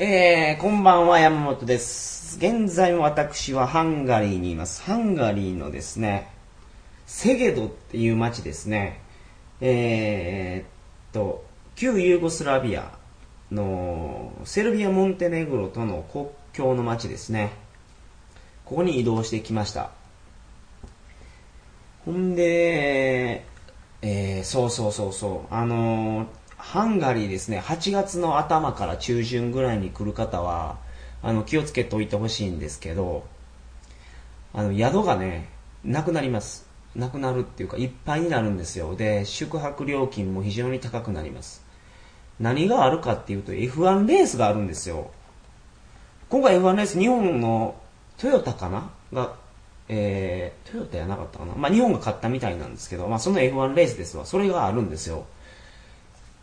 えー、こんばんは、山本です。現在も私はハンガリーにいます。ハンガリーのですね、セゲドっていう街ですね。えーっと、旧ユーゴスラビアのセルビア・モンテネグロとの国境の街ですね。ここに移動してきました。ほんで、えー、そうそうそうそう、あのーハンガリーですね、8月の頭から中旬ぐらいに来る方は、あの、気をつけておいてほしいんですけど、あの、宿がね、なくなります。なくなるっていうか、いっぱいになるんですよ。で、宿泊料金も非常に高くなります。何があるかっていうと、F1 レースがあるんですよ。今回 F1 レース、日本のトヨタかな？が、えー、トヨタやなかったかな？まあ、日本が勝ったみたいなんですけど、まあ、その F1 レースですわ。それがあるんですよ。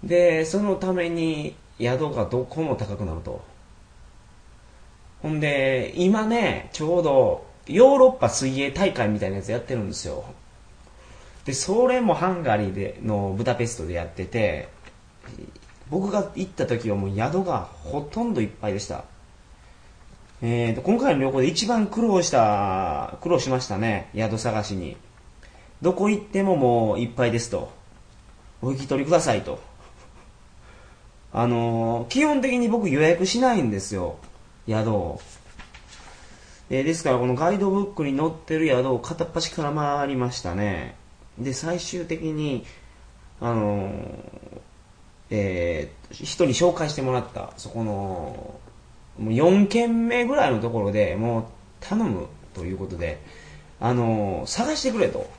で、そのために宿がどこも高くなると。ほんで、今ね、ちょうどヨーロッパ水泳大会みたいなやつやってるんですよ。で、それもハンガリーでのブダペストでやってて、僕が行った時はもう宿がほとんどいっぱいでした。えーと、今回の旅行で一番苦労した、苦労しましたね、宿探しに。どこ行ってももういっぱいですと。お引き取りくださいと。あのー基本的に僕予約しないんですよ、宿を。えですからこのガイドブックに載ってる宿を片っ端から回りましたね。で、最終的に、あのーえー人に紹介してもらった、そこの、もう4軒目ぐらいのところでもう頼むということで、あのー探してくれと。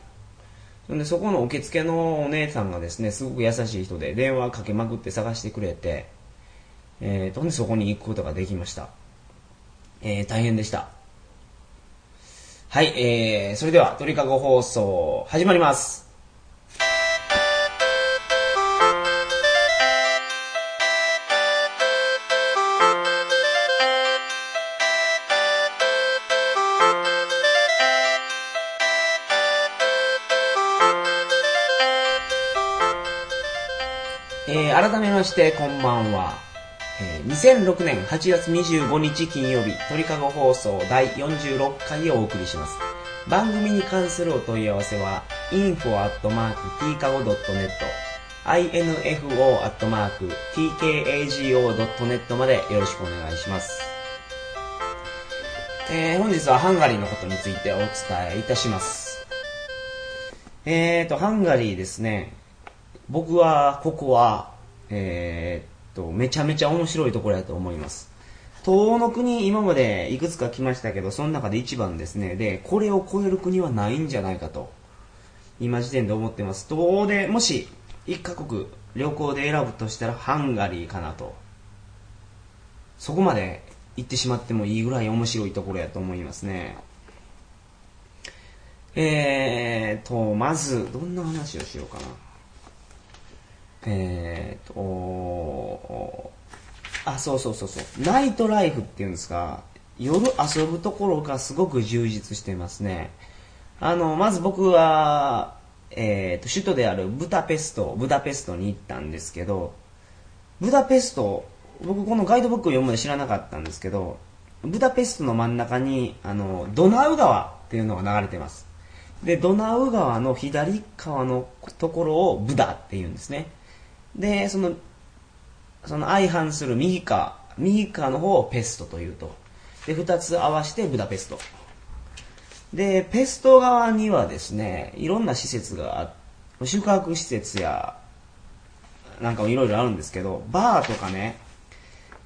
でそこの受付のお姉さんがですね、すごく優しい人で、電話かけまくって探してくれて、えーと、んでそこに行くことができました。えー大変でした。はい、えー、それでは、鳥かご放送、始まります。えー改めましてこんばんは、えー2006年8月25日金曜日鳥かご放送第46回をお送りします。番組に関するお問い合わせは info.tkago.net info.tkago.net までよろしくお願いします。えー本日はハンガリーのことについてお伝えいたします。えーと、ハンガリーですね。僕は、ここは、えーっと、めちゃめちゃ面白いところだと思います。東欧の国、今までいくつか来ましたけど、その中で一番ですね。で、これを超える国はないんじゃないかと、今時点で思ってます。東欧でもし、一カ国旅行で選ぶとしたら、ハンガリーかなと。そこまで行ってしまってもいいぐらい面白いところやと思いますね。えーと、まず、どんな話をしようかな。えーと、あ、そうそうそうそう。ナイトライフっていうんですか、夜遊ぶところがすごく充実してますね。あの、まず僕は、えーと、首都であるブダペスト、ブダペストに行ったんですけど、ブダペスト、僕このガイドブックを読むまで知らなかったんですけど、ブダペストの真ん中に、あの、ドナウ川っていうのが流れてます。で、ドナウ川の左側のところをブダって言うんですね。で、その、その相反する右側、右側の方をペストというと。で、二つ合わせてブダペスト。で、ペスト側にはですね、いろんな施設が、宿泊施設や、なんかもいろいろあるんですけど、バーとかね、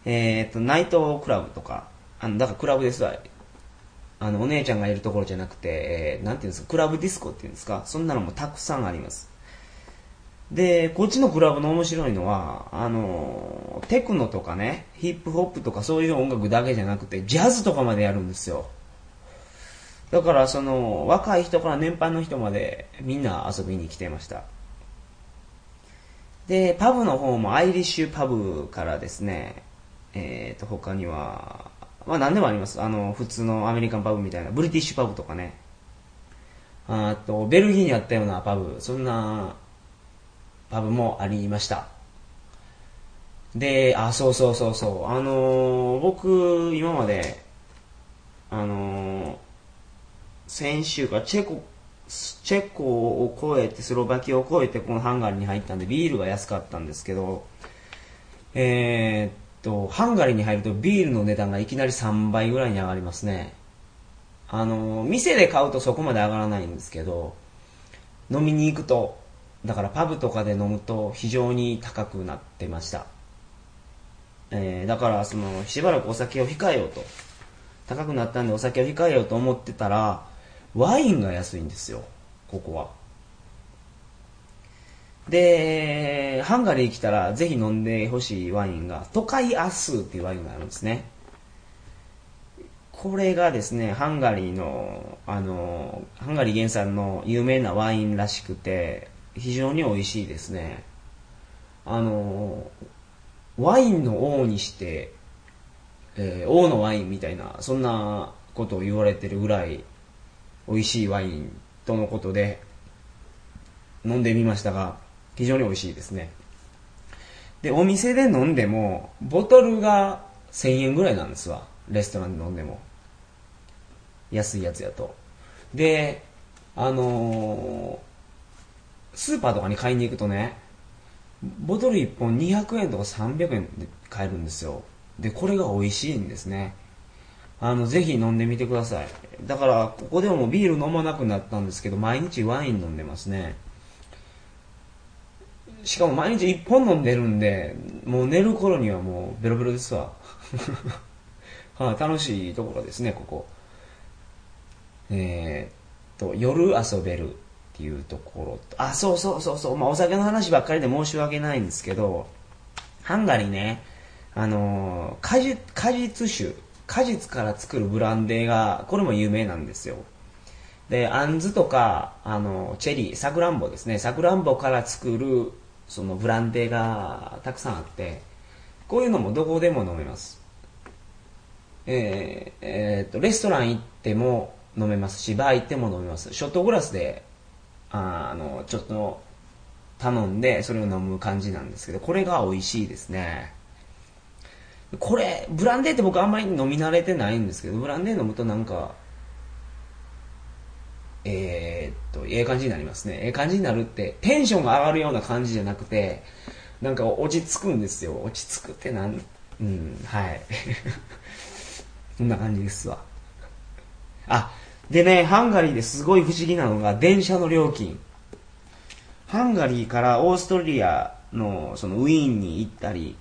えっ、と、ナイトクラブとか、あの、だからクラブですわ。あの、お姉ちゃんがいるところじゃなくて、えーなんていうんですか、クラブディスコっていうんですか、そんなのもたくさんあります。で、こっちのクラブの面白いのは、あの、テクノとかね、ヒップホップとかそういう音楽だけじゃなくて、ジャズとかまでやるんですよ。だから、その、若い人から年配の人までみんな遊びに来てました。で、パブの方もアイリッシュパブからですね、えーと、他には、まあ何でもあります。あの、普通のアメリカンパブみたいな、ブリティッシュパブとかね。あと、ベルギーにあったようなパブ、そんなパブもありました。で、あ、そうそうそうそう。あのー僕、今まで、あのー先週か、チェコ、チェコを越えて、スロバキアを越えて、このハンガリーに入ったんで、ビールが安かったんですけど、えーっと、ハンガリーに入るとビールの値段がいきなり3倍ぐらいに上がりますね。あのー店で買うとそこまで上がらないんですけど、飲みに行くと、だからパブとかで飲むと非常に高くなってました。えーだからそのしばらくお酒を控えようと。高くなったんでお酒を控えようと思ってたらワインが安いんですよ。ここは。でハンガリー来たらぜひ飲んでほしいワインが都会アスーっていうワインがあるんですね。これがですねハンガリーのあのハンガリー原産の有名なワインらしくて非常に美味しいですねあのワインの王にして、えー王のワインみたいな、そんなことを言われてるぐらい美味しいワインとのことで飲んでみましたが、非常に美味しいですね。で、お店で飲んでも、ボトルが1000円ぐらいなんですわ。レストランで飲んでも。安いやつやと。で、あのースーパーとかに買いに行くとね、ボトル1本200円とか300円で買えるんですよ。で、これが美味しいんですね。あの、ぜひ飲んでみてください。だから、ここでもビール飲まなくなったんですけど、毎日ワイン飲んでますね。しかも毎日1本飲んでるんで、もう寝る頃にはもうベロベロですわ。はい、楽しいところですね、ここ。えーっと、夜遊べるていうところと、あ、そうそうそうそう、まあお酒の話ばっかりで申し訳ないんですけど、ハンガリーね、あの果実、果実酒、果実から作るブランデーが、これも有名なんですよ。で、あんずとか、あの、チェリー、さくらんぼですね、さくらんぼから作る、そのブランデーがたくさんあって、こういうのもどこでも飲めます。えーえーっと、レストラン行っても飲めますし、バー行っても飲めます。ショットグラスで、あの、ちょっと頼んで、それを飲む感じなんですけど、これが美味しいですね。これ、ブランデーって僕あんまり飲み慣れてないんですけど、ブランデー飲むとなんか、えーっと、ええ感じになりますね。ええ感じになるって、テンションが上がるような感じじゃなくて、なんか落ち着くんですよ。落ち着くってなん、うん、はい。そんな感じですわ。あ、でね、ハンガリーですごい不思議なのが、電車の料金。ハンガリーからオーストリアのそのウィーンに行ったり、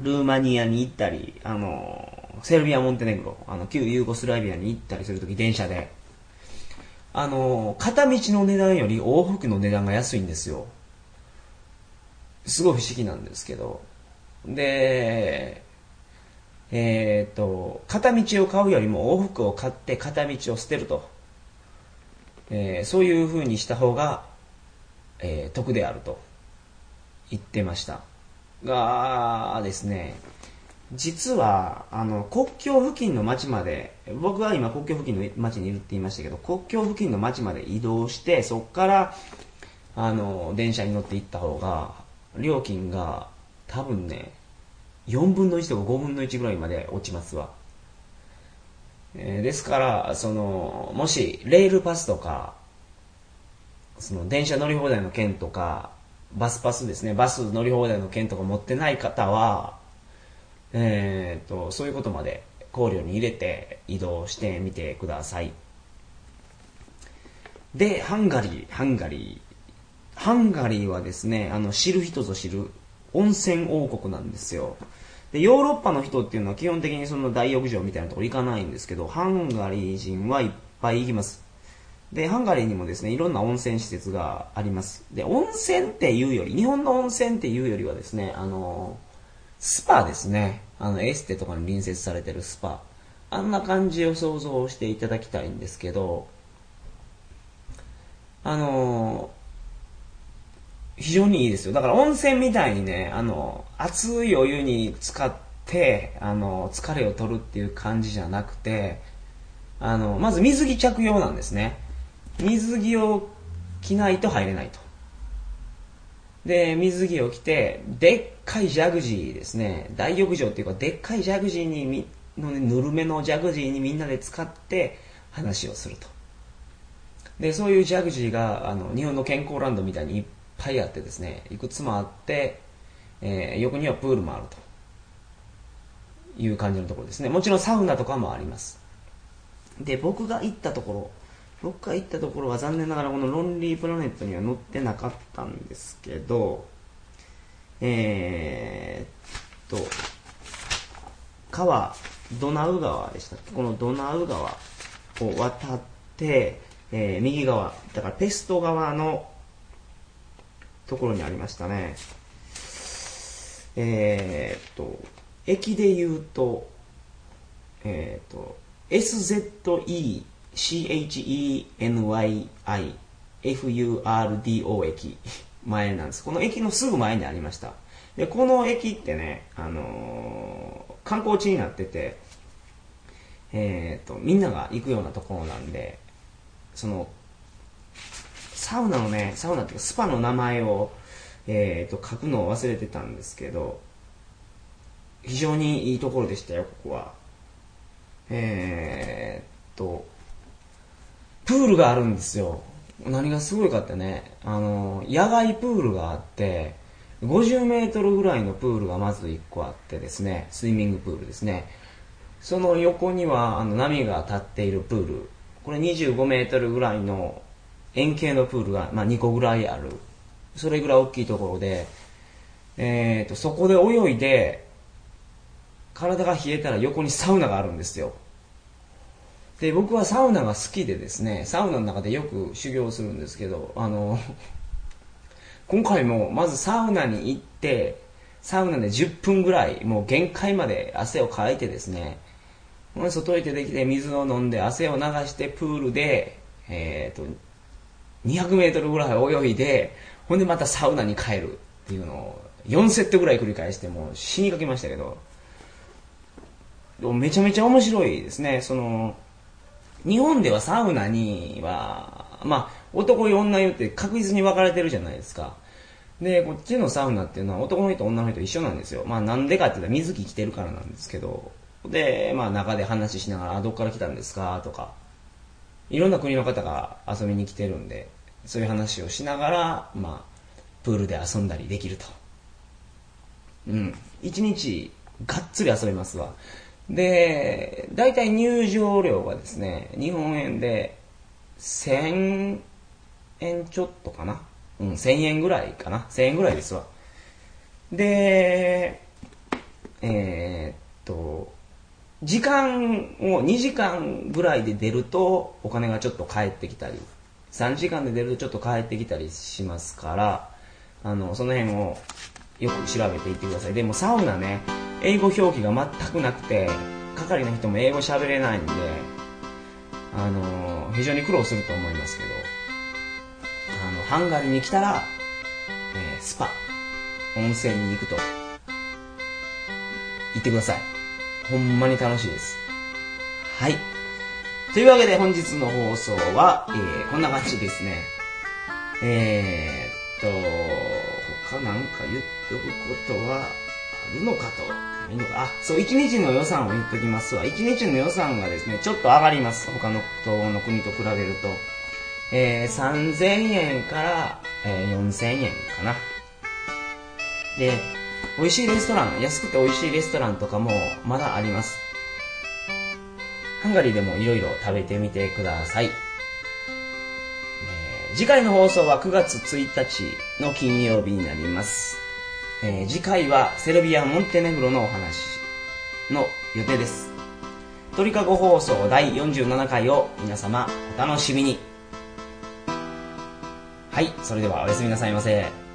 ルーマニアに行ったり、あの、セルビア、モンテネグロ、あの、旧ユーゴスラビアに行ったりするとき電車で、あの、片道の値段より往復の値段が安いんですよ。すごい不思議なんですけど。で、えっ、と、片道を買うよりも往復を買って片道を捨てると。えーそういう風にした方が、えー得であると言ってました。がですね、実は、あの、国境付近の町まで、僕は今国境付近の町にいるって言いましたけど、国境付近の町まで移動して、そこから、あの、電車に乗って行った方が、料金が多分ね、4分の1とか5分の1ぐらいまで落ちますわ。えーですから、その、もし、レールパスとか、その、電車乗り放題の券とか、バスパスですね、バス乗り放題の券とか持ってない方は、えー、と、そういうことまで考慮に入れて移動してみてください。で、ハンガリー、ハンガリー。ハンガリーはですね、あの、知る人ぞ知る温泉王国なんですよ。で、ヨーロッパの人っていうのは基本的にその大浴場みたいなところ行かないんですけど、ハンガリー人はいっぱい行きます。で、ハンガリーにもですね、いろんな温泉施設があります。で、温泉っていうより、日本の温泉っていうよりはですね、あの、スパですね。あの、エステとかに隣接されてるスパ。あんな感じを想像していただきたいんですけど、あの非常にいいですよ。だから温泉みたいにね、あの、熱いお湯に浸かって、あの、疲れを取るっていう感じじゃなくて、あの、まず水着着用なんですね。水着を着ないと入れないと。で、水着を着て、でっかいジャグジーですね、大浴場っていうか、でっかいジャグジーにみ、のね、ぬるめのジャグジーにみんなで使って話をすると。で、そういうジャグジーが、あの、日本の健康ランドみたいにいっぱいあってですね、いくつもあって、えー、横にはプールもあると。いう感じのところですね。もちろんサウナとかもあります。で、僕が行ったところ、僕が行ったところは残念ながらこのロンリープラネットには載ってなかったんですけど、えー、っと、川、ドナウ川でしたっけ？このドナウ川を渡って、えー、右側、だからペスト側のところにありましたね。えー、っと、駅で言うと、えー、っと、SZE CHENYIFURDO 駅前なんです。この駅のすぐ前にありました。で、この駅ってね、あのー、観光地になってて、えっ、と、みんなが行くようなところなんで、その、サウナのね、サウナっていうかスパの名前を、えっ、ー、と、書くのを忘れてたんですけど、非常にいいところでしたよ、ここは。えー、と、プールがあるんですよ。何がすごいかってね、あの、野外プールがあって、50メートルぐらいのプールがまず1個あってですね、スイミングプールですね。その横にはあの波が立っているプール。これ25メートルぐらいの円形のプールが、まあ、2個ぐらいある。それぐらい大きいところで、えーと、そこで泳いで、体が冷えたら横にサウナがあるんですよ。で、僕はサウナが好きでですね、サウナの中でよく修行するんですけど、あの、今回もまずサウナに行って、サウナで10分ぐらい、もう限界まで汗をかいてですね、外へ出てきて水を飲んで汗を流してプールで、えっ、ー、と、200メートルぐらい泳いで、ほんでまたサウナに帰るっていうのを4セットぐらい繰り返してもう死にかけましたけど、めちゃめちゃ面白いですね。その、日本ではサウナには、まあ、男湯女湯って確実に分かれてるじゃないですか。で、こっちのサウナっていうのは男の人女の人一緒なんですよ。まあなんでかって言ったら水着着てるからなんですけど。で、まあ中で話しながら、あ、どっから来たんですか？とか。いろんな国の方が遊びに来てるんで、そういう話をしながら、まあ、プールで遊んだりできると。うん。一日、がっつり遊べますわ。で、大体入場料がですね、日本円で1000円ちょっとかな。うん、1000円ぐらいかな。1000円ぐらいですわ。で、えー、っと、時間を2時間ぐらいで出るとお金がちょっと返ってきたり、3時間で出るとちょっと返ってきたりしますから、あの、その辺をよく調べていってください。でもサウナね、英語表記が全くなくて、係の人も英語喋れないんで、あの非常に苦労すると思いますけど、あの、ハンガリーに来たら、えー、スパ、温泉に行くと、行ってください。ほんまに楽しいです。はい。というわけで本日の放送は、えー、こんな感じですね。えー、っと、他なんか言っとくことはあるのかと。あ、そう、1日の予算を言っときますわ。1日の予算がですね、ちょっと上がります。他の東の国と比べると。えー、3000円から、えー、4000円かな。で、美味しいレストラン、安くて美味しいレストランとかもまだあります。ハンガリーでもいろいろ食べてみてください。えー、次回の放送は9月1日の金曜日になります。えー、次回はセルビア・モンテネグロのお話の予定です。鳥かご放送第47回を皆様お楽しみに。はい、それではおやすみなさいませ。